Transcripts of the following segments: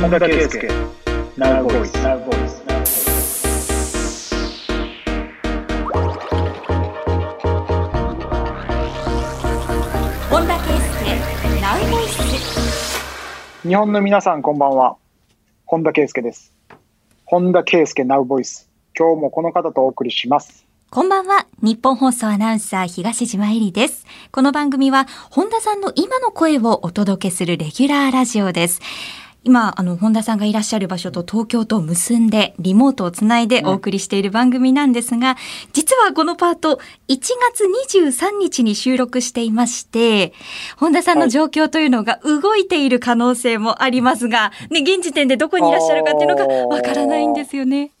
本田圭佑 Now Voice Now Voice 本田圭佑ナウボイス。日本の皆さんこんばんは。本田圭佑です。本田圭佑 Now Voice 今日もこの方とお送りします。こんばんは。日本放送アナウンサー東島えりです。この番組は本田さんの今の声をお届けするレギュラーラジオです今、あの、本田さんがいらっしゃる場所と東京と結んで、リモートをつないでお送りしている番組なんですが、実はこのパート、1月23日に収録していまして、本田さんの状況というのが動いている可能性もありますが、ね、現時点でどこにいらっしゃるかっていうのがわからないんですよね。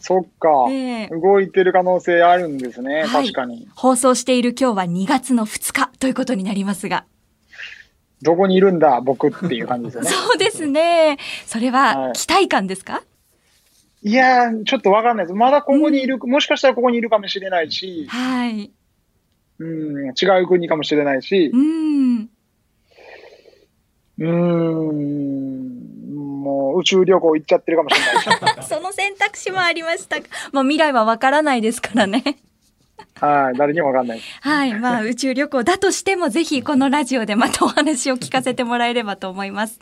そっか、ええ。動いてる可能性あるんですね、はい。確かに。放送している今日は2月の2日ということになりますが。どこにいるんだ僕っていう感じですよね そうですね。それははい期待感ですか、いやーちょっとわかんないですまだここにいる、もしかしたらここにいるかもしれないし、はい。うん、違う国かもしれないしう、ん。うーん、もう宇宙旅行行っちゃってるかもしれないし。その選択肢もありました。まあ未来はわからないですからね。はい、誰にもわかんない。はい。まあ 宇宙旅行だとしてもぜひこのラジオでまたお話を聞かせてもらえればと思います。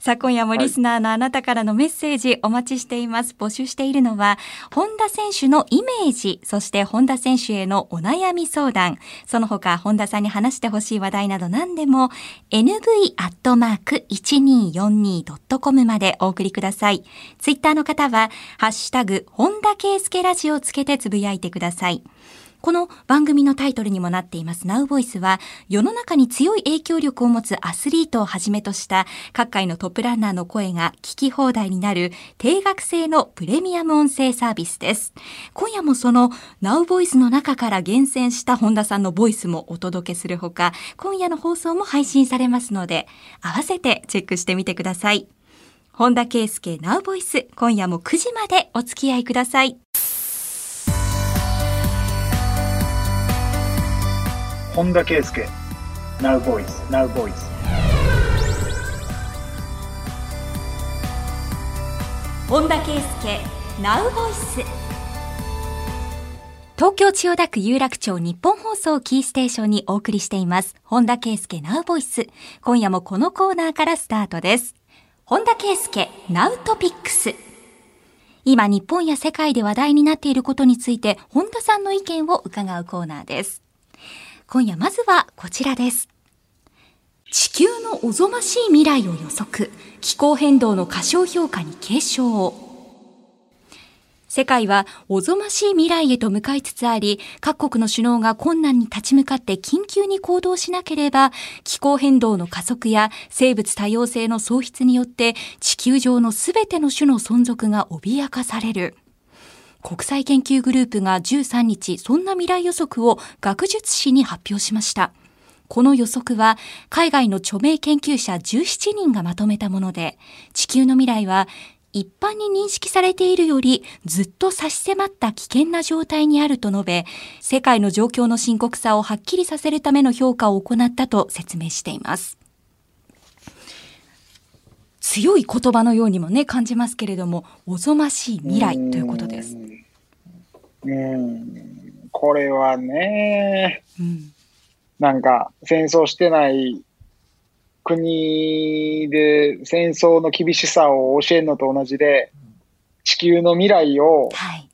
さあ今夜もリスナーのあなたからのメッセージお待ちしています。募集しているのは、本田選手のイメージ、そして本田選手へのお悩み相談、その他本田さんに話してほしい話題など何でも、nv.1242.com までお送りください。ツイッターの方は、ハッシュタグ、本田圭佑ラジオをつけてつぶやいてください。この番組のタイトルにもなっています Now Voice は世の中に強い影響力を持つアスリートをはじめとした各界のトップランナーの声が聞き放題になる定額制のプレミアム音声サービスです。今夜もその Now Voice の中から厳選した本田さんのボイスもお届けするほか今夜の放送も配信されますので合わせてチェックしてみてください。本田圭佑 Now Voice 今夜も9時までお付き合いください。本田圭佑。Now Voice Now Voice 本田圭佑 Now Voice 東京千代田区有楽町日本放送キーステーションにお送りしています。本田圭佑 Now Voice 今夜もこのコーナーからスタートです。本田圭佑 Now Topics 今日本や世界で話題になっていることについて本田さんの意見を伺うコーナーです。今夜まずはこちらです。地球のおぞましい未来を予測。気候変動の過小評価に警鐘。を世界はおぞましい未来へと向かいつつあり、各国の首脳が困難に立ち向かって緊急に行動しなければ、気候変動の加速や生物多様性の喪失によって、地球上のすべての種の存続が脅かされる。国際研究グループが13日、そんな未来予測を学術誌に発表しました。この予測は海外の著名研究者17人がまとめたもので、地球の未来は一般に認識されているよりずっと差し迫った危険な状態にあると述べ、世界の状況の深刻さをはっきりさせるための評価を行ったと説明しています。強い言葉のようにもね、感じますけれども、おぞましい未来ということです。うーん、これはね、うん。なんか戦争してない国で戦争の厳しさを教えるのと同じで、地球の未来をはい。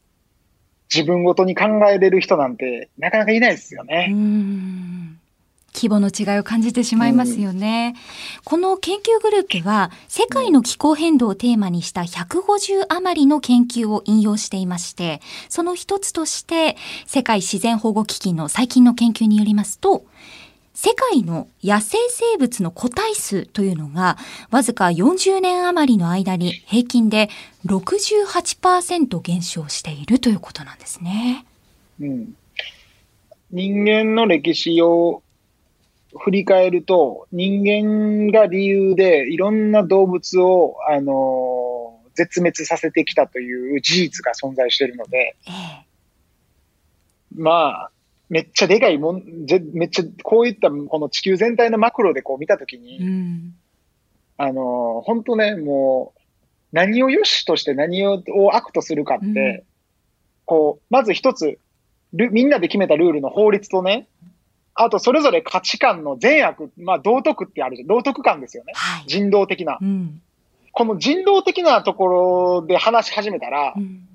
自分ごとに考えれる人なんてなかなかいないですようね。ん規模の違いを感じてしまいますよね。この研究グループは世界の気候変動をテーマにした150余りの研究を引用していまして、その一つとして世界自然保護基金の最近の研究によりますと、世界の野生生物の個体数というのがわずか40年余りの間に平均で68%減少しているということなんですね。うん、人間の歴史を振り返ると、人間が理由でいろんな動物を、あのー絶滅させてきたという事実が存在しているので、ええ。まあ、めっちゃでかいもん、ぜめっちゃこういったこの地球全体のマクロでこう見たときに、うん。あの、本当ね、もう、何を良しとして何を悪とするかって、うん。こう、まず一つ、ルみんなで決めたルールの法律とね、あとそれぞれ価値観の善悪、まあ道徳ってあるじゃん。道徳観ですよね。はい。人道的な。うん。この人道的なところで話し始めたらう、ん。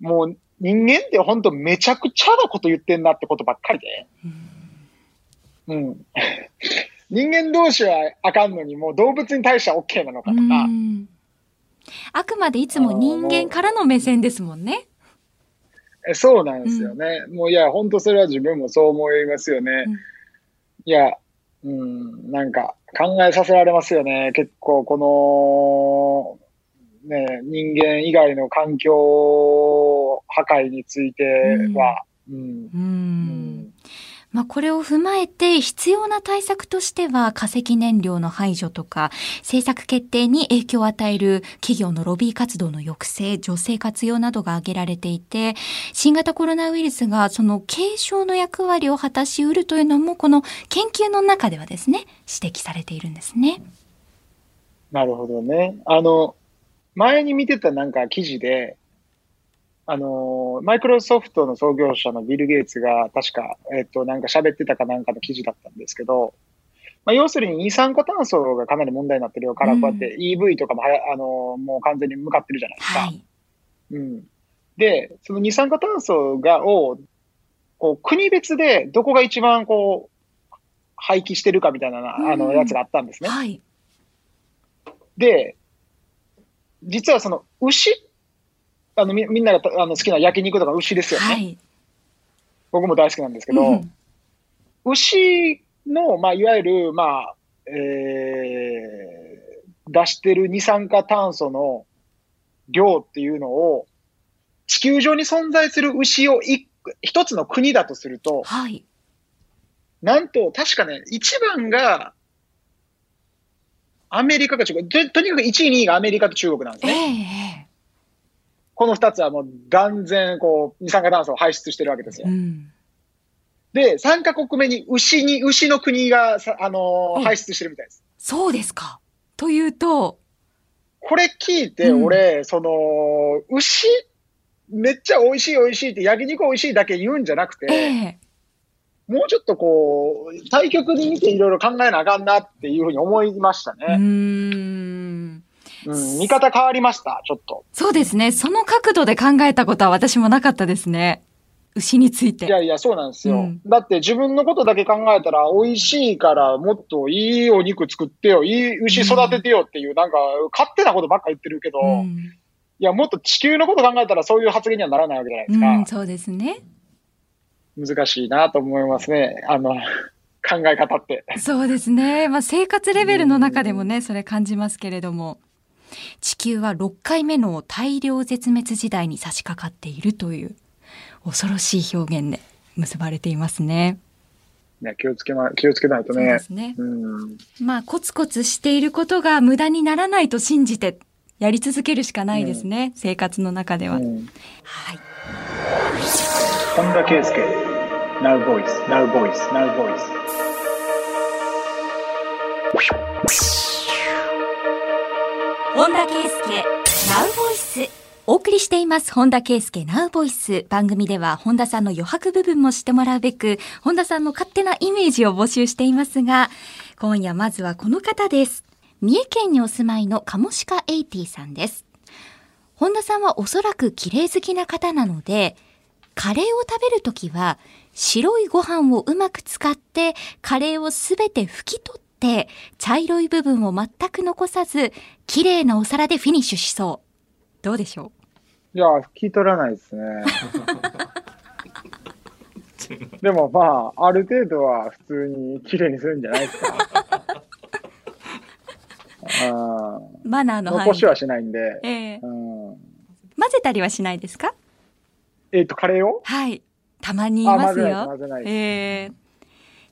もう人間って本当めちゃくちゃなこと言ってんなってことばっかりで。うん。人間同士はあかんのに、もう動物に対しては OK なのかとか、うんあくまでいつも人間からの目線ですもんね。えそうなんですよね。もういや、本当それは自分もそう思いますよね。うんいや、うん、なんか考えさせられますよね。結構この、ね、人間以外の環境破壊については、うん。う。うんんまあ、これを踏まえて必要な対策としては化石燃料の排除とか政策決定に影響を与える企業のロビー活動の抑制女性活用などが挙げられていて新型コロナウイルスがその軽症の役割を果たしうるというのもこの研究の中ではですね指摘されているんですね。なるほどね。あの、前に見てたなんか記事で、あの、マイクロソフトの創業者のビル・ゲイツが確か、えっと、なんか喋ってたかなんかの記事だったんですけど、まあ、要するに二酸化炭素がかなり問題になってるから、うんこうやって EV とかもはや、あの、もう完全に向かってるじゃないですか。はい。うん。で、その二酸化炭素が、を、こう、国別でどこが一番こう、廃棄してるかみたいなな、あの、うんやつがあったんですね。はい。で、実はその牛、あのみみんながあの好きな焼肉とか牛ですよね。はい。僕も大好きなんですけど、うん牛の、まあ、いわゆる、まあ、えー、出してる二酸化炭素の量っていうのを、地球上に存在する牛を一一つの国だとすると、はい。なんと、確かね、一番が、アメリカか中国、ととにかく1位、2位がアメリカと中国なんですえね。えこの二つはもう断然、こう、二酸化炭素を排出してるわけですよ。うん。で、三カ国目に牛に、牛の国がさ、あのーうん排出してるみたいです。そうですか。というと、これ聞いて、うん俺、その、牛、めっちゃ美味しい美味しいって焼肉美味しいだけ言うんじゃなくて、ええもうちょっとこう、対極に見ていろいろ考えなあかんなっていうふうに思いましたうーね。ん。うん、見方変わりました、ちょっと。そうですね。その角度で考えたことは私もなかったですね。牛について。いやいや、そうなんですよ。うんだって自分のことだけ考えたら、美味しいからもっといいお肉作ってよ、いい牛育ててよっていう、なんか、勝手なことばっか言ってるけど、うん、いや、もっと地球のこと考えたらそういう発言にはならないわけじゃないですか。うん、そうですね。難しいなと思いますね。あの、考え方って。そうですね。まあ、生活レベルの中でもね、それ感じますけれども。地球は6回目の大量絶滅時代に差し掛かっているという恐ろしい表現で結ばれていますね。ね、気をつけま、気をつけないとそうでね。すね。うん。まあ、コツコツしていることが無駄にならないと信じてやり続けるしかないですね。生活の中では。うん。はい。本田圭佑、Now Voice, Now Voice, Now Voice。本田圭佑ナウボイス。お送りしています。本田圭佑ナウボイス。番組では本田さんの余白部分も知ってもらうべく本田さんの勝手なイメージを募集していますが今夜まずはこの方です。三重県にお住まいのカモシカエイティさんです。本田さんはおそらく綺麗好きな方なのでカレーを食べるときは白いご飯をうまく使ってカレーをすべて拭き取って茶色い部分を全く残さず綺麗なお皿でフィニッシュしそう。どうでしょいや、聞き取らないですね。でもまあ、ある程度は普通に綺麗にするんじゃないですか。あ うマナーの範囲残しはしないんで。ええうん、混ぜたりはしないですか？えっ、と、カレーを？はい。たまに言いますあ混ぜないよ。混ぜないですええ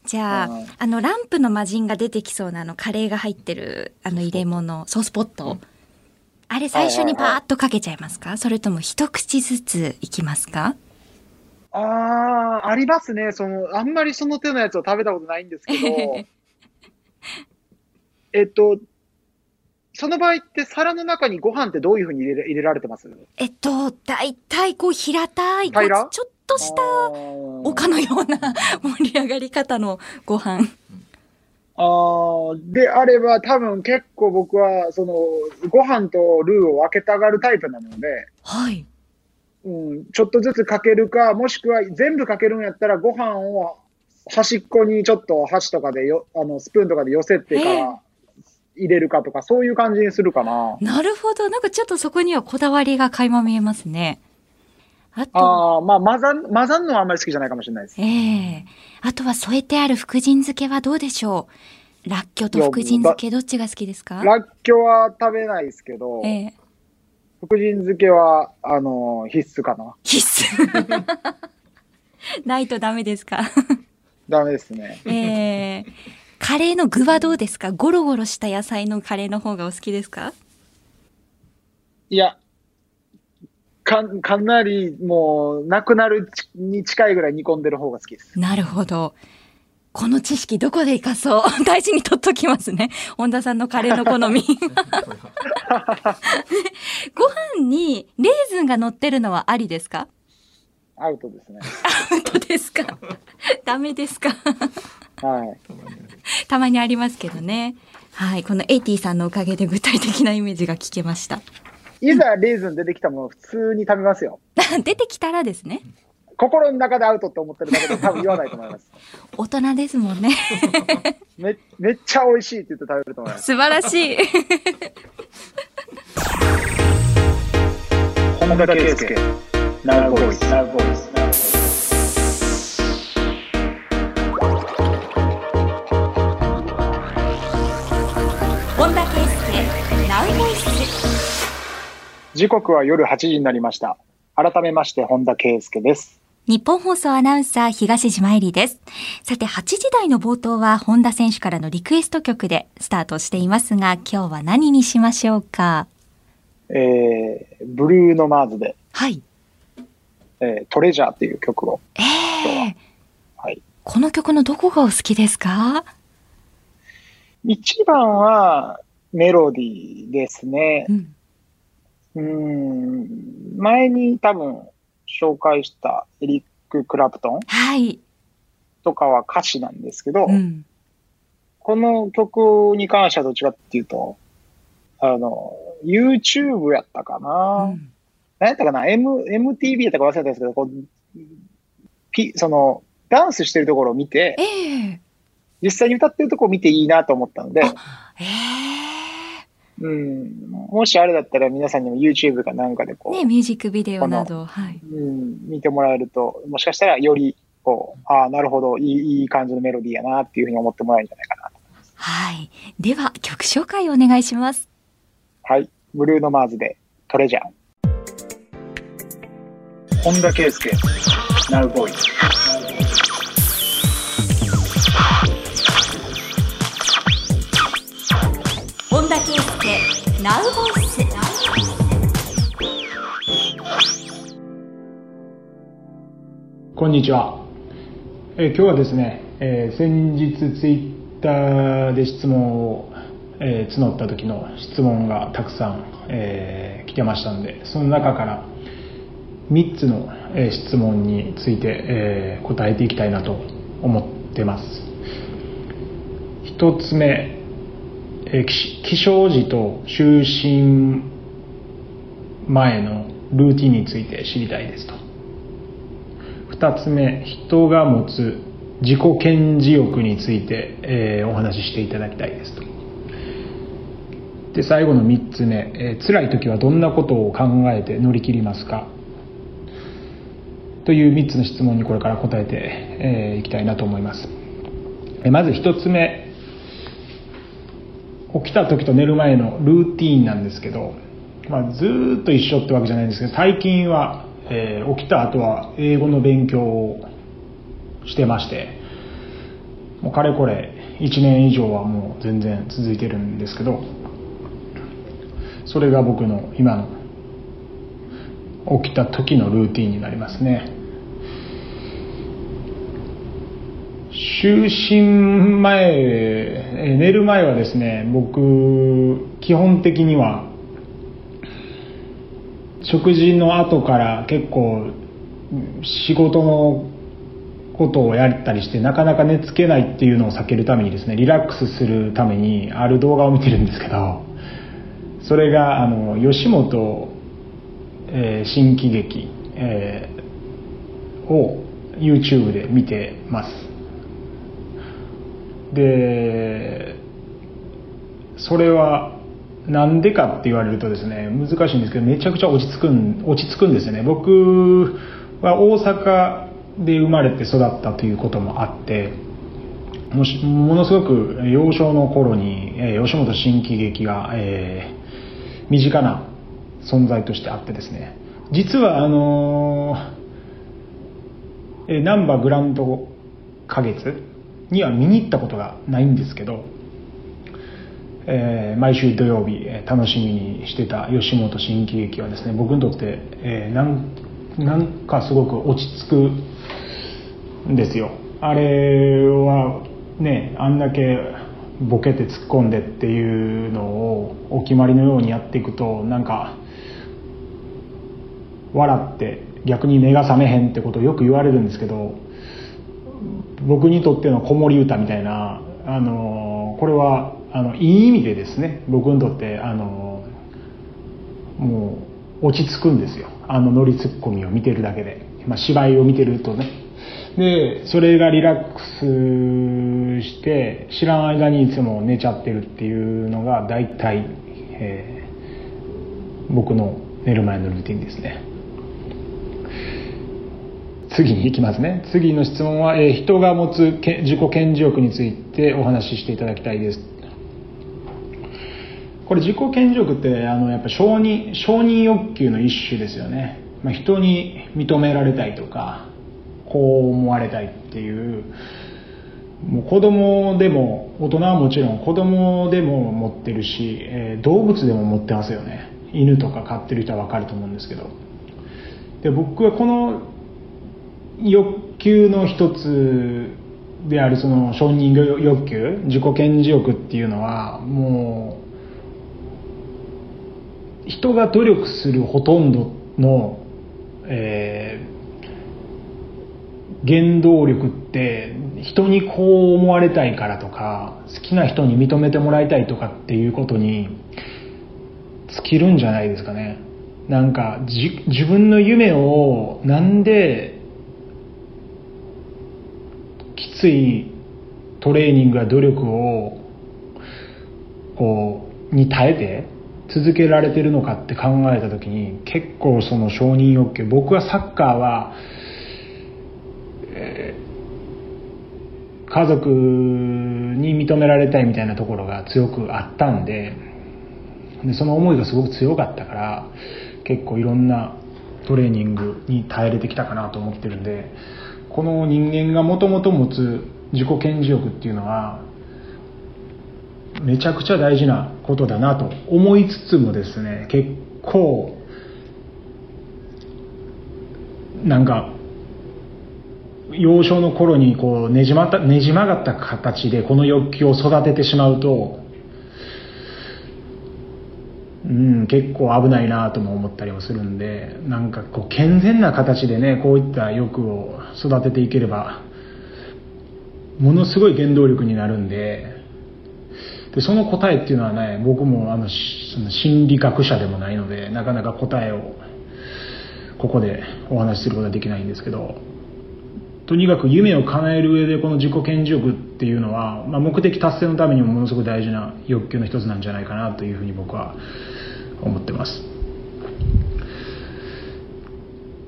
じゃあ、うんあの、ランプの魔人が出てきそうなあの、カレーが入ってる、あの、入れ物、ソースポット？あれ最初にパーッとかけちゃいますか？それとも一口ずついきますか？ああ、ありますね。その、あんまりその手のやつを食べたことないんですけど、えっと、その場合って皿の中にご飯ってどういうふうに入れ入れられてます？えっと、だいたいこう平たい、平ら？ちょっとした丘丘のような 盛り上がり方のご飯。あー。であれば多分結構僕は、その、ご飯とルーを分けたがるタイプなので、はい。うん、ちょっとずつかけるか、もしくは全部かけるんやったら、ご飯を端っこにちょっと箸とかでよ、あの、スプーンとかで寄せてから入れるかとか、そういう感じにするかな。なるほど。なんかちょっとそこにはこだわりが垣間見えますね。あと、ああ、まあ、混ざん、混ざんのはあんまり好きじゃないかもしれないです。ええあとは添えてある福神漬けはどうでしょう？らっきょうと福神漬けどっちが好きですか？らっきょうは食べないですけど、ええ福神漬けは、あの、必須かな。必須。ないとダメですか？ダメですね。ええカレーの具はどうですか？ゴロゴロした野菜のカレーの方がお好きですか？いや、か、かなりもう、なくなるに近いぐらい煮込んでる方が好きです。なるほど。この知識どこで活かそう？大事に取っときますね。本田さんのカレーの好み。ご飯にレーズンが乗ってるのはありですか？アウトですね。本当ですか？ダメですか？はい。たまにありますけどね。はい。このエイティさんのおかげで具体的なイメージが聞けました。いざレーズン出てきたものを普通に食べますよ。出てきたらですね。心の中でアウトって思ってるだけで多分言わないと思います。大人ですもんね。め、めっちゃ美味しいって言って食べると思います。素晴らしい。本田圭佑、ナウボイス、ナウボイス。本田圭佑、ナウボイス。時刻は夜8時になりました。改めまして、本田圭佑です。日本放送アナウンサー東島えりです。さて、8時台の冒頭は本田選手からのリクエスト曲でスタートしていますが、今日は何にしましょうか？えー、ブルーノ・マーズで、はい。えー、トレジャーっていう曲を、ええはい。この曲のどこがお好きですか？一番はメロディーですねう。ん。ん、前に多分紹介したエリック・クラプトンはい。とかは歌詞なんですけど、うん。この曲に関してはどっちかっていうと、あの、YouTube やったかな、うん何やったかな ?M、MTV やったか忘れたんですけど、こう、ピ、その、ダンスしてるところを見てえ、え実際に歌ってるところを見ていいなと思ったので、えうん、もしあれだったら皆さんにも YouTube かなんかでこう、えね、ミュージックビデオなど、はい。うん、見てもらえると、もしかしたらより、こう、ああ、なるほど、いい、いい感じのメロディーやなっていうふうに思ってもらえるんじゃないかなと。はい。では、曲紹介をお願いします。はい。ブルーノ・マーズで、トレジャー。本田圭佑、ナウボーイ。本田圭佑、ナウボイス。こんにちは。えー今日はですね、えー先日ツイッターで質問を、えー募った時の質問がたくさん、えー来てましたので、その中から3つの、質問について、答えていきたいなと思ってます。1つ目、起起床時と就寝前のルーティンについて知りたいですと。2つ目人が持つ自己顕示欲について、えお話ししていただきたいですとで最後の3つ目、えー辛い時はどんなことを考えて乗り切りますかという3つの質問にこれから答えてい、えーきたいなと思います。えまず1つ目。起きた時と寝る前のルーティンなんですけど、まあ、ずっと一緒ってわけじゃないんですけど最近は、えー起きた後は英語の勉強をしてましてもうかれこれ1年以上はもう全然続いてるんですけどそれが僕の今の起きた時のルーティンになりますね。就寝前、寝る前はですね、僕、基本的には食事の後から結構仕事のことをやったりしてなかなか寝つけないっていうのを避けるためにですねリラックスするためにある動画を見てるんですけどそれがあの吉本、えー、新喜劇、えー、を YouTube で見てます。でそれはなんでかって言われるとですね難しいんですけどめちゃくちゃ落ち着くん落ち着くんですよね。僕は大阪で生まれて育ったということもあってもしものすごく幼少の頃に、えー、吉本新喜劇が、えー、身近な存在としてあってですね。実はあのー、難波グランド花月には見に行ったことがないんですけどえー、毎週土曜日楽しみにしてた吉本新喜劇はですね僕にとって、えー、なんなんかすごく落ち着くんですよ。あれはねあんだけボケて突っ込んでっていうのをお決まりのようにやっていくとなんか笑って逆に目が覚めへんってことをよく言われるんですけど僕にとっての子守歌みたいなあのこれはあのいい意味でですね僕にとってあのもう落ち着くんですよ。あのノリツッコミを見てるだけで、まあ、芝居を見てるとね。でそれがリラックスして知らん間にいつも寝ちゃってるっていうのが大体、えー、僕の寝る前のルーティンですね。次に行きますね。次の質問は、えー、人が持つ自己顕示欲についてお話ししていただきたいです。これ自己顕示欲ってあのやっぱ承認承認欲求の一種ですよね、まあ、人に認められたいとかこう思われたいっていう。もう子供でも大人はもちろん子供でも持ってるし、えー、動物でも持ってますよね。犬とか飼ってる人は分かると思うんですけど。で僕はこの欲求の一つであるその承認欲求自己顕示欲っていうのはもう人が努力するほとんどの、えー、原動力って人にこう思われたいからとか好きな人に認めてもらいたいとかっていうことに尽きるんじゃないですかね。なんか自分の夢をなんでついトレーニングや努力をこうに耐えて続けられてるのかって考えた時に結構その承認欲求僕はサッカーは、えー、家族に認められたいみたいなところが強くあったんででその思いがすごく強かったから結構いろんなトレーニングに耐えれてきたかなと思ってるんでこの人間がもともと持つ自己顕示欲っていうのはめちゃくちゃ大事なことだなと思いつつもですね結構なんか幼少の頃にこうねじまったねじ曲がった形でこの欲求を育ててしまうとうん結構危ないなとも思ったりもするんでなんかこう健全な形でねこういった欲を育てていければものすごい原動力になるんででその答えっていうのはね僕もあの心理学者でもないのでなかなか答えをここでお話しすることはできないんですけどとにかく夢を叶える上でこの自己顕示欲っていうのは、まあ、目的達成のためにもものすごく大事な欲求の一つなんじゃないかなというふうに僕は思ってます。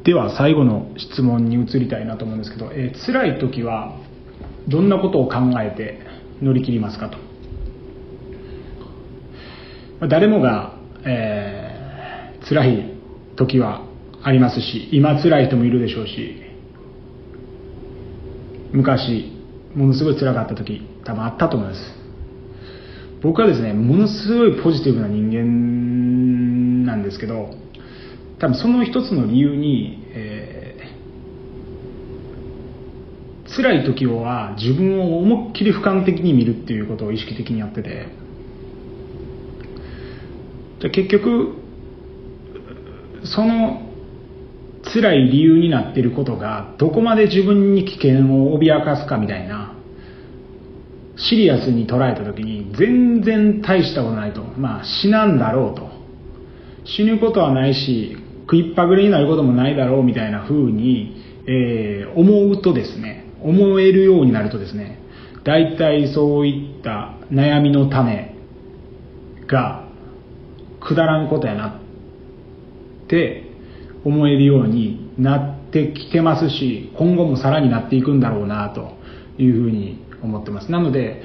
では最後の質問に移りたいなと思うんですけど、えー、辛い時はどんなことを考えて乗り切りますかと。誰もが、えー、辛い時はありますし今辛い人もいるでしょうし昔ものすごい辛かった時多分あったと思います。僕はですねものすごいポジティブな人間なんですけど多分その一つの理由に、えー、辛い時は自分を思いっきり俯瞰的に見るっていうことを意識的にやっててじゃ結局その辛い理由になってることがどこまで自分に危険を脅かすかみたいなシリアスに捉えた時に全然大したことないと。まあ死なんだろうと。死ぬことはないし食いっぱぐれになることもないだろうみたいな風に、えー、思うとですね思えるようになるとですね大体そういった悩みの種がくだらんことやなって思えるようになってきてますし今後もさらになっていくんだろうなというふうに思ってます。なので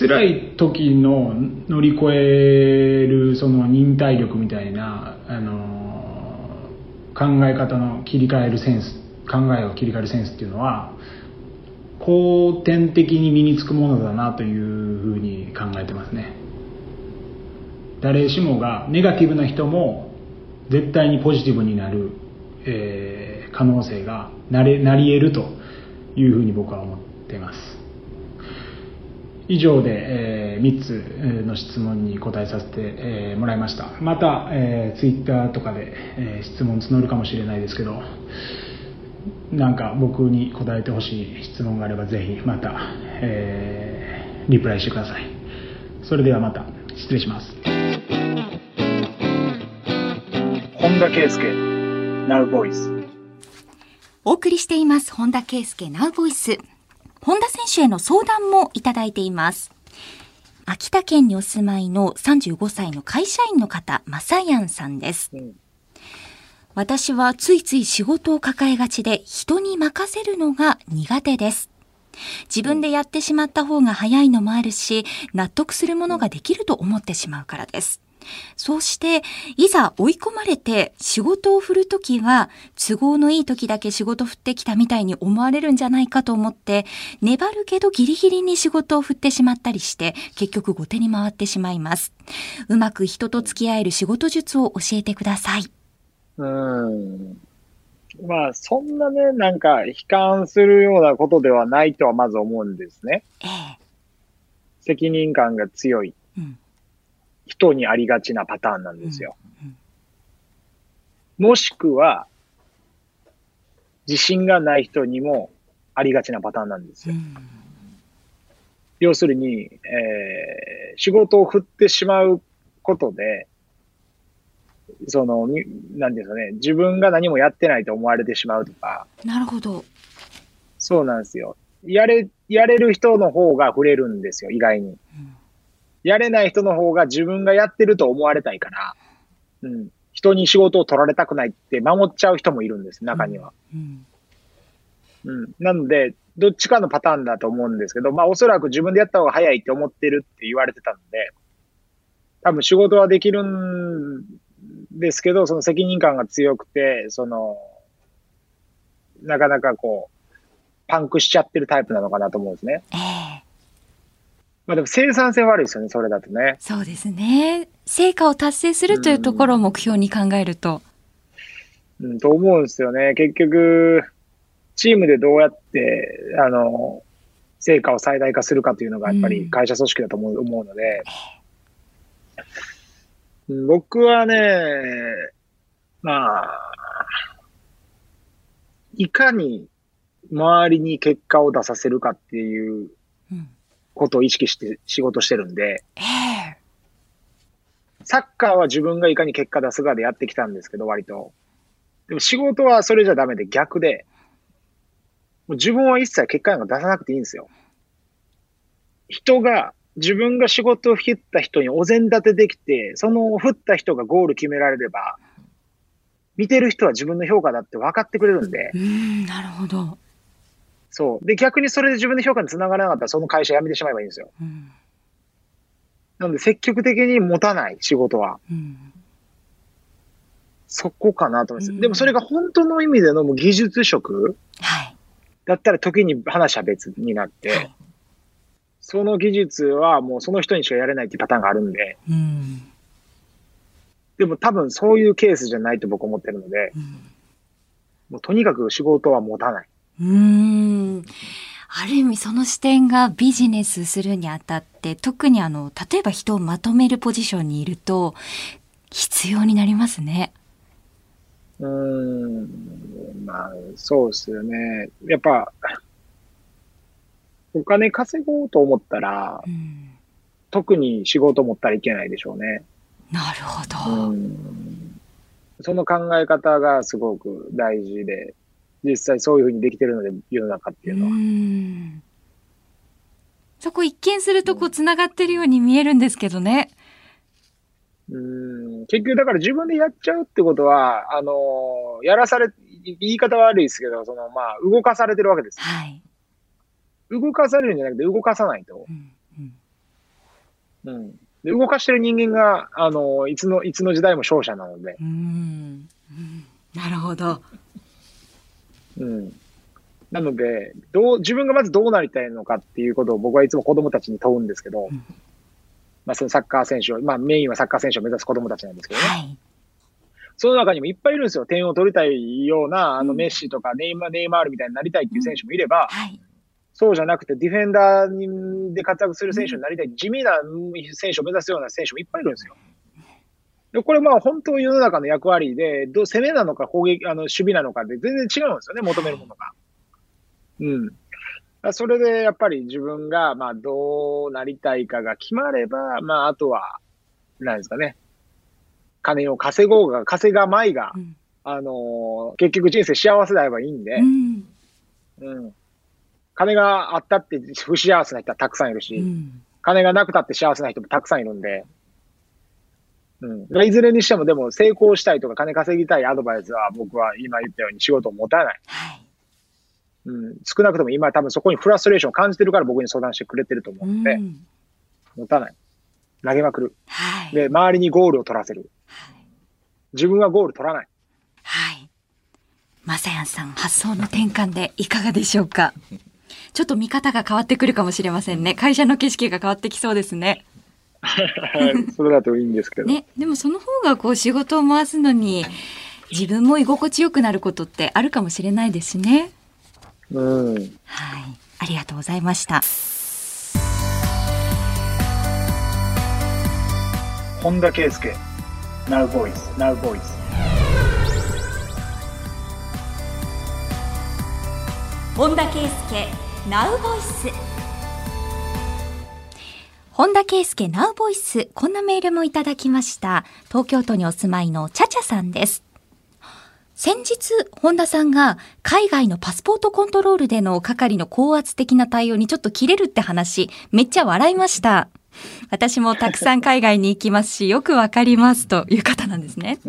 辛い時の乗り越えるその忍耐力みたいな、あの考え方の切り替えるセンス考えを切り替えるセンスっていうのは後天的に身につくものだなというふうに考えてますね。誰しもがネガティブな人も絶対にポジティブになる、えー、可能性がなれなり得るというふうに僕は思っています。以上で、えー、3つの質問に答えさせて、えー、もらいました。また、えー、ツイッターとかで、えー、質問募るかもしれないですけどなんか僕に答えてほしい質問があればぜひまた、えー、リプライしてください。それではまた。失礼します。田圭佑 Now Voice お送りしています本田圭佑 Now Voice 本田選手への相談もいただいています秋田県にお住まいの35歳の会社員の方、まさやんさんです。うん私はついつい仕事を抱えがちで人に任せるのが苦手です。自分でやってしまった方が早いのもあるし、納得するものができると思ってしまうからです。そうして、いざ追い込まれて仕事を振るときは、都合のいい時だけ仕事振ってきたみたいに思われるんじゃないかと思って、粘るけどギリギリに仕事を振ってしまったりして、結局後手に回ってしまいます。うまく人と付き合える仕事術を教えてください。うん。まあ、そんなね、なんか、悲観するようなことではないとはまず思うんですね。ええ、責任感が強い、人にありがちなパターンなんですよ。もしくは、自信がない人にもありがちなパターンなんですよ。うん、要するに、えー、仕事を振ってしまうことで、その、なんですかね、自分が何もやってないと思われてしまうとか。なるほど。そうなんですよ。やれ、やれる人の方が触れるんですよ、意外に。うん、やれない人の方が自分がやってると思われたいから、うん。人に仕事を取られたくないって守っちゃう人もいるんです、中には。うん。うん、なので、どっちかのパターンだと思うんですけど、まあおそらく自分でやった方が早いって思ってるって言われてたので、多分仕事はできるんですけど、その責任感が強くて、その、なかなかこう、パンクしちゃってるタイプなのかなと思うんですね。ええー、まあでも生産性悪いですよね、それだとね。そうですね。成果を達成するというところを目標に考えると。うん、と思うんですよね。結局、チームでどうやって、あの、成果を最大化するかというのがやっぱり会社組織だと思う,、思うので、僕はね、まあ、いかに周りに結果を出させるかっていうことを意識して仕事してるんで、サッカーは自分がいかに結果出すかでやってきたんですけど、割と。でも仕事はそれじゃダメで逆で、もう自分は一切結果なんか出さなくていいんですよ。人が自分が仕事を振った人にお膳立てできて、その振った人がゴール決められれば、見てる人は自分の評価だって分かってくれるんで。うん、なるほど。そう。で、逆にそれで自分の評価につながらなかったら、その会社辞めてしまえばいいんですよ。うん、なので、積極的に持たない仕事は。うん、そこかなと思います。うん、でも、それが本当の意味での技術職、はい、だったら時に話は別になって、はいその技術はもうその人にしかやれないっていうパターンがあるんで、うん、でも多分そういうケースじゃないと僕思ってるので、うん、もうとにかく仕事は持たない。うん。ある意味その視点がビジネスするにあたって、特にあの、例えば人をまとめるポジションにいると、必要になりますね。うーん、まあ、そうですよね。やっぱ、お金稼ごうと思ったら、うん。特に仕事持ったらいけないでしょうね。なるほど。うん。その考え方がすごく大事で、実際そういうふうにできてるので、世の中っていうのは。ん。そこ一見するとこう繋がってるように見えるんですけどね。うん結局だから自分でやっちゃうってことは、あのやらされ、言い方悪いですけど、そのまあ、動かされてるわけです。はい。動かされるんじゃなくて動かさないと。うんうんうん。で、動かしてる人間が、あのいつの、いつの時代も勝者なので。うんうんなるほど。うん。なので、どう、自分がまずどうなりたいのかっていうことを僕はいつも子供たちに問うんですけど、うんまあそのサッカー選手を、まあメインはサッカー選手を目指す子供たちなんですけどね。はい。その中にもいっぱいいるんですよ。点を取りたいような、あのうんメッシとかネイマネイマールみたいになりたいっていう選手もいれば、はい。そうじゃなくてディフェンダーにで活躍する選手になりたい、地味な選手を目指すような選手もいっぱいいるんですよ。でこれまあ本当世の中の役割で、どう攻めなのか攻撃、あの守備なのかで全然違うんですよね、求めるものが。うん。それでやっぱり自分がまあどうなりたいかが決まれば、まああとは、なんですかね。金を稼ごうが、稼がまいがう、んあのー結局人生幸せであればいいんでう、んうん。金があったって不幸せな人はたくさんいるし、うん金がなくたって幸せな人もたくさんいるんで、うん。いずれにしてもでも成功したいとか金稼ぎたいアドバイスは僕は今言ったように仕事を持たない。はい。うん。少なくとも今多分そこにフラストレーションを感じてるから僕に相談してくれてると思うので、うん持たない。投げまくる。はい。で、周りにゴールを取らせる。自分はゴール取らない。はい。まさやんさん、発想の転換でいかがでしょうか？ちょっと見方が変わってくるかもしれませんね。会社の景色が変わってきそうですね。それだといいんですけど。ね。でもその方がこう仕事を回すのに、自分も居心地よくなることってあるかもしれないですしね。うん。はい。ありがとうございました。本田圭佑。Now Voice, Now Voice。本田圭佑 Now Voice 本田圭佑 Now Voice こんなメールもいただきました東京都にお住まいのちゃちゃさんです先日、本田さんが海外のパスポートコントロールでの係の高圧的な対応にちょっと切れるって話、めっちゃ笑いました。私もたくさん海外に行きますし、よくわかりますという方なんですね。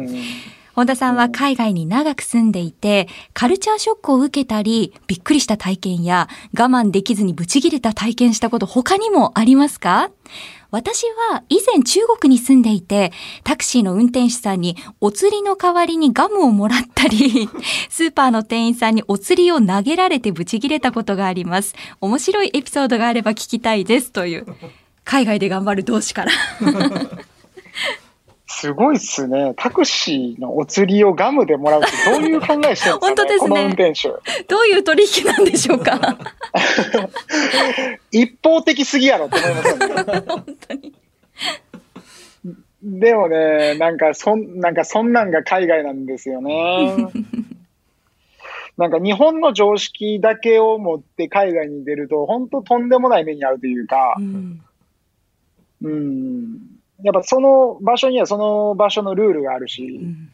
うん。本田さんは海外に長く住んでいて、カルチャーショックを受けたり、びっくりした体験や、我慢できずにブチ切れた体験したこと他にもありますか？私は以前中国に住んでいて、タクシーの運転手さんにお釣りの代わりにガムをもらったり、スーパーの店員さんにお釣りを投げられてブチ切れたことがあります。面白いエピソードがあれば聞きたいですという、海外で頑張る同志から。すごいっすね。タクシーのお釣りをガムでもらうってどういう考えしてるんですか、ね、本当ですねこの運転手。どういう取引なんでしょうか 一方的すぎやろって思いますよね。本当に。でもね、なんかそん、なんかそんなんが海外なんですよね。なんか日本の常識だけを持って海外に出ると、本当とんでもない目に遭うというかう、んうん。やっぱその場所にはその場所のルールがあるうし、ん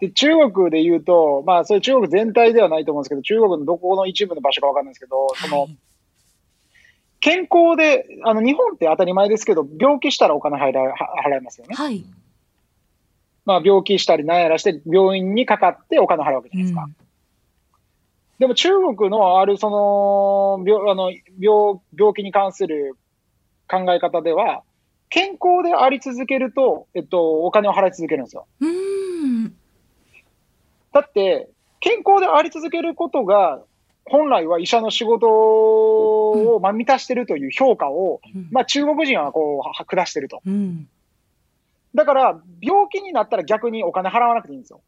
で、中国で言うと、まあそれ中国全体ではないと思うんですけど、中国のどこの一部の場所かわかんないですけど、そのはい健康で、あの日本って当たり前ですけど、病気したらお金払いは払いますよね。はい。まあ病気したりなんやらして病院にかかってお金払うわけじゃないですか。でも中国のあるその病あの病病気に関する考え方では、健康であり続けると、えっと、お金を払い続けるんですよ。うん。うん。だって、健康であり続けることが、本来は医者の仕事を、まあ、満たしてるという評価を、まあ、中国人はこう、は下してると。うん。だから、病気になったら逆にお金払わなくていいんですよ。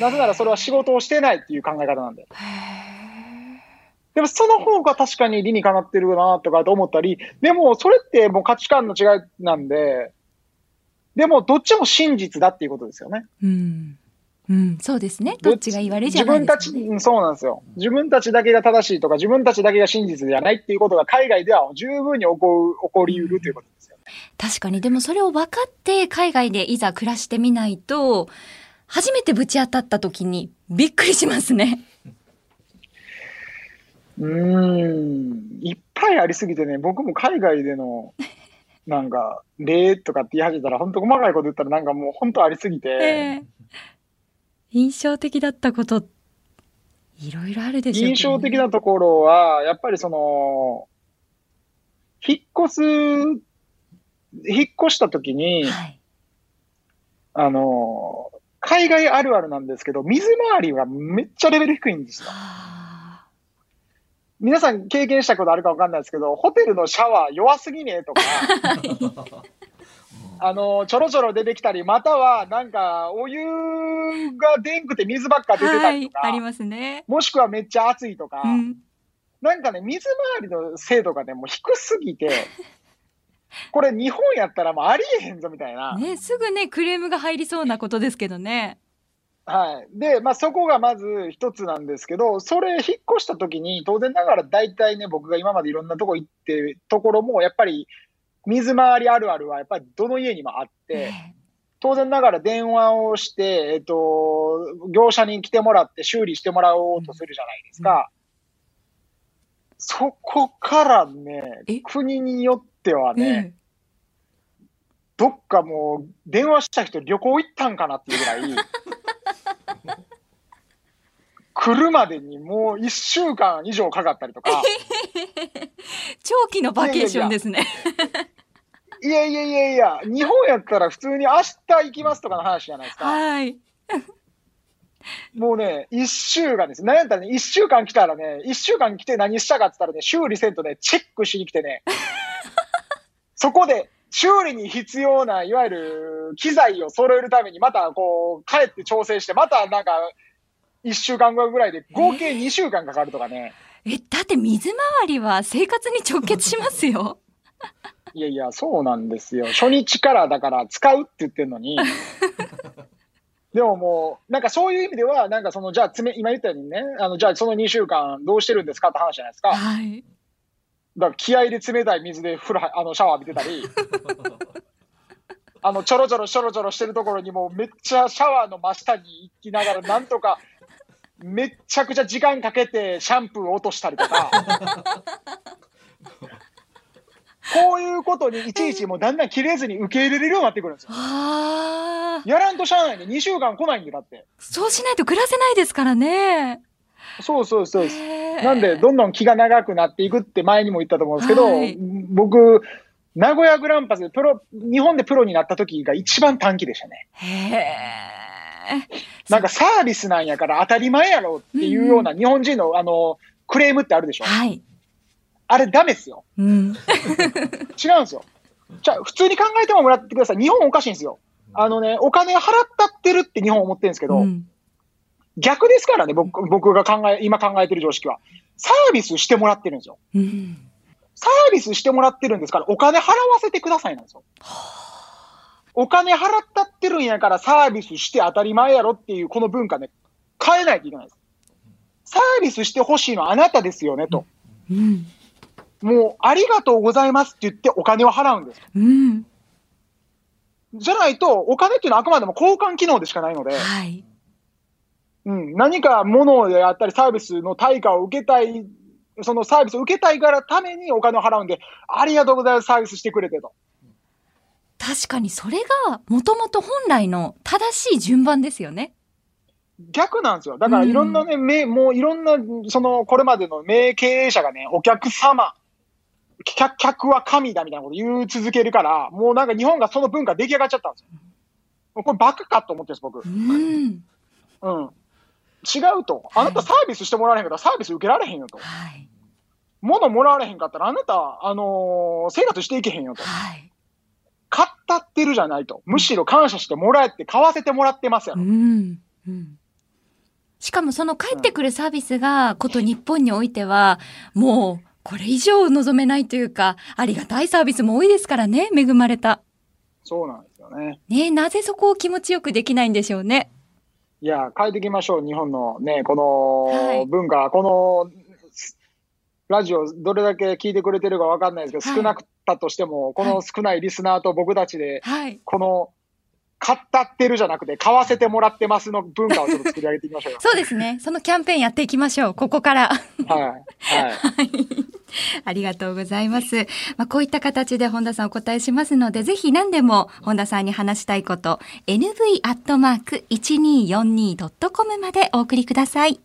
なぜならそれは仕事をしてないっていう考え方なんで。へでもその方が確かに理にかなってるなとかと思ったり、でもそれってもう価値観の違いなんで、でもどっちも真実だっていうことですよね。うん。うん、そうですね。どっちが言われじゃない自分たち、そうなんですよ。自分たちだけが正しいとか、自分たちだけが真実じゃないっていうことが海外では十分に起こる、起こり得るということですよね。確かに、でもそれを分かって海外でいざ暮らしてみないと、初めてぶち当たった時にびっくりしますね。うーん、いっぱいありすぎてね、僕も海外での、なんか、例とかって言い始めたら、本当細かいこと言ったら、なんかもう本当ありすぎて、ええ。印象的だったこと、いろいろあるでしょうね。印象的なところは、やっぱりその、引っ越す、引っ越した時に、はい。あの、海外あるあるなんですけど、水回りがめっちゃレベル低いんですよ。は皆さん経験したことあるかわかんないですけど、ホテルのシャワー弱すぎねえとか、あの、ちょろちょろ出てきたり、または、なんか、お湯が出んくて水ばっかあ出てたはいりと。か、ありますね。もしくはめっちゃ暑いとか、うん。なんかね、水回りの精度がね、もう低すぎて、これ日本やったらもうありえへんぞみたいな。ね、すぐね、クレームが入りそうなことですけどね。はい。で、まあそこがまず一つなんですけど、それ引っ越した時に、当然ながら大体ね、僕が今までいろんなとこ行ってるところも、やっぱり水回りあるあるはやっぱりどの家にもあって、え当然ながら電話をして、えっと、業者に来てもらって修理してもらおうとするじゃないですか。そこからねえ、国によってはえね、どっかもう電話した人旅行行ったんかなっていうぐらい、来るまでにもう1週間以上かかったりとか、長期のバケーションですね。いやいやいやいや、日本やったら普通に明日行きますとかの話じゃないですか。はい。もうね、一週間です。なんやったらね、一週間来たらね、一週間来て何したかって言ったらね、修理せんとね、チェックしに来てね、そこで修理に必要な、いわゆる機材を揃えるために、またこう、帰って調整して、またなんか、一週間後ぐらいで合計2週間かかるとかね。え、だって水回りは生活に直結しますよ。いやいや、そうなんですよ。初日からだから使うって言ってるのに。でももう、なんかそういう意味では、なんかその、じゃあ、つめ、今言ったようにね、あの、じゃあその2週間どうしてるんですかって話じゃないですか。はい。だから気合で冷たい水で風呂は、あの、シャワー浴びてたり、あの、ちょろちょろちょろちょろしてるところにもうめっちゃシャワーの真下に行きながら、なんとか、めっちゃくちゃ時間かけてシャンプー落としたりとか、こういうことにいちいちもうだんだん切れずに受け入れれるようになってくるんですよ。やらんとしゃあないんで、2週間来ないんで、だって。そうしないと暮らせないですからね。そうそうそうです。なんで、どんどん気が長くなっていくって前にも言ったと思うんですけど、はい僕、名古屋グランパスでプロ、日本でプロになった時が一番短期でしたね。へえ。なんかサービスなんやから当たり前やろっていうような日本人のあの、クレームってあるでしょ？はい。あれダメっすよ。うん。違うんですよ。じゃあ、普通に考えてももらってください。日本おかしいんですよ。あのね、お金払ったってるって日本思ってるんですけど、うん逆ですからね、僕僕が考え、今考えてる常識は。サービスしてもらってるんですよ。うん。サービスしてもらってるんですから、お金払わせてくださいなんですよ。お金払ったってるんやからサービスして当たり前やろっていうこの文化ね、変えないといけないです。サービスしてほしいのはあなたですよねと。うん。もう、ありがとうございますって言ってお金を払うんです。うん。じゃないと、お金っていうのはあくまでも交換機能でしかないので、はい。うん、何か物であったりサービスの対価を受けたい、そのサービスを受けたいからためにお金を払うんで、ありがとうございます、サービスしてくれてと。確かにそれがもともと本来の正しい順番ですよね。逆なんですよ。だからいろんなね、名もういろんな、その、これまでの名経営者がね、お客様、客客は神だみたいなこと言い続けるから、もうなんか日本がその文化出来上がっちゃったんですよ。これバカかと思ってるんです、僕。うん。うん。違うと。あなたサービスしてもらわれへんかったらサービス受けられへんよと。はい。物もらわれへんかったらあなた、あのー生活していけへんよと。はい。買ったってるじゃないと。むしろ感謝してもらえて買わせてもらってますやうろ。ん。うん。しかもその帰ってくるサービスが、こと日本においては、もう、これ以上望めないというか、ありがたいサービスも多いですからね、恵まれた。そうなんですよね。ねなぜそこを気持ちよくできないんでしょうね。いや、変えていきましょう、日本のね、この文化、はい、このラジオ、どれだけ聞いてくれてるかわかんないですけど、はい、少なくったとしても、この少ないリスナーと僕たちで、はい、この買ったってるじゃなくて、買わせてもらってますの文化をちょっと 作り上げていきましょうそうですね。そのキャンペーンやっていきましょう。ここから。はい。はい。ありがとうございます。まあ、こういった形で本田さんお答えしますので、ぜひ何でも本田さんに話したいこと、nv.1242.com までお送りください。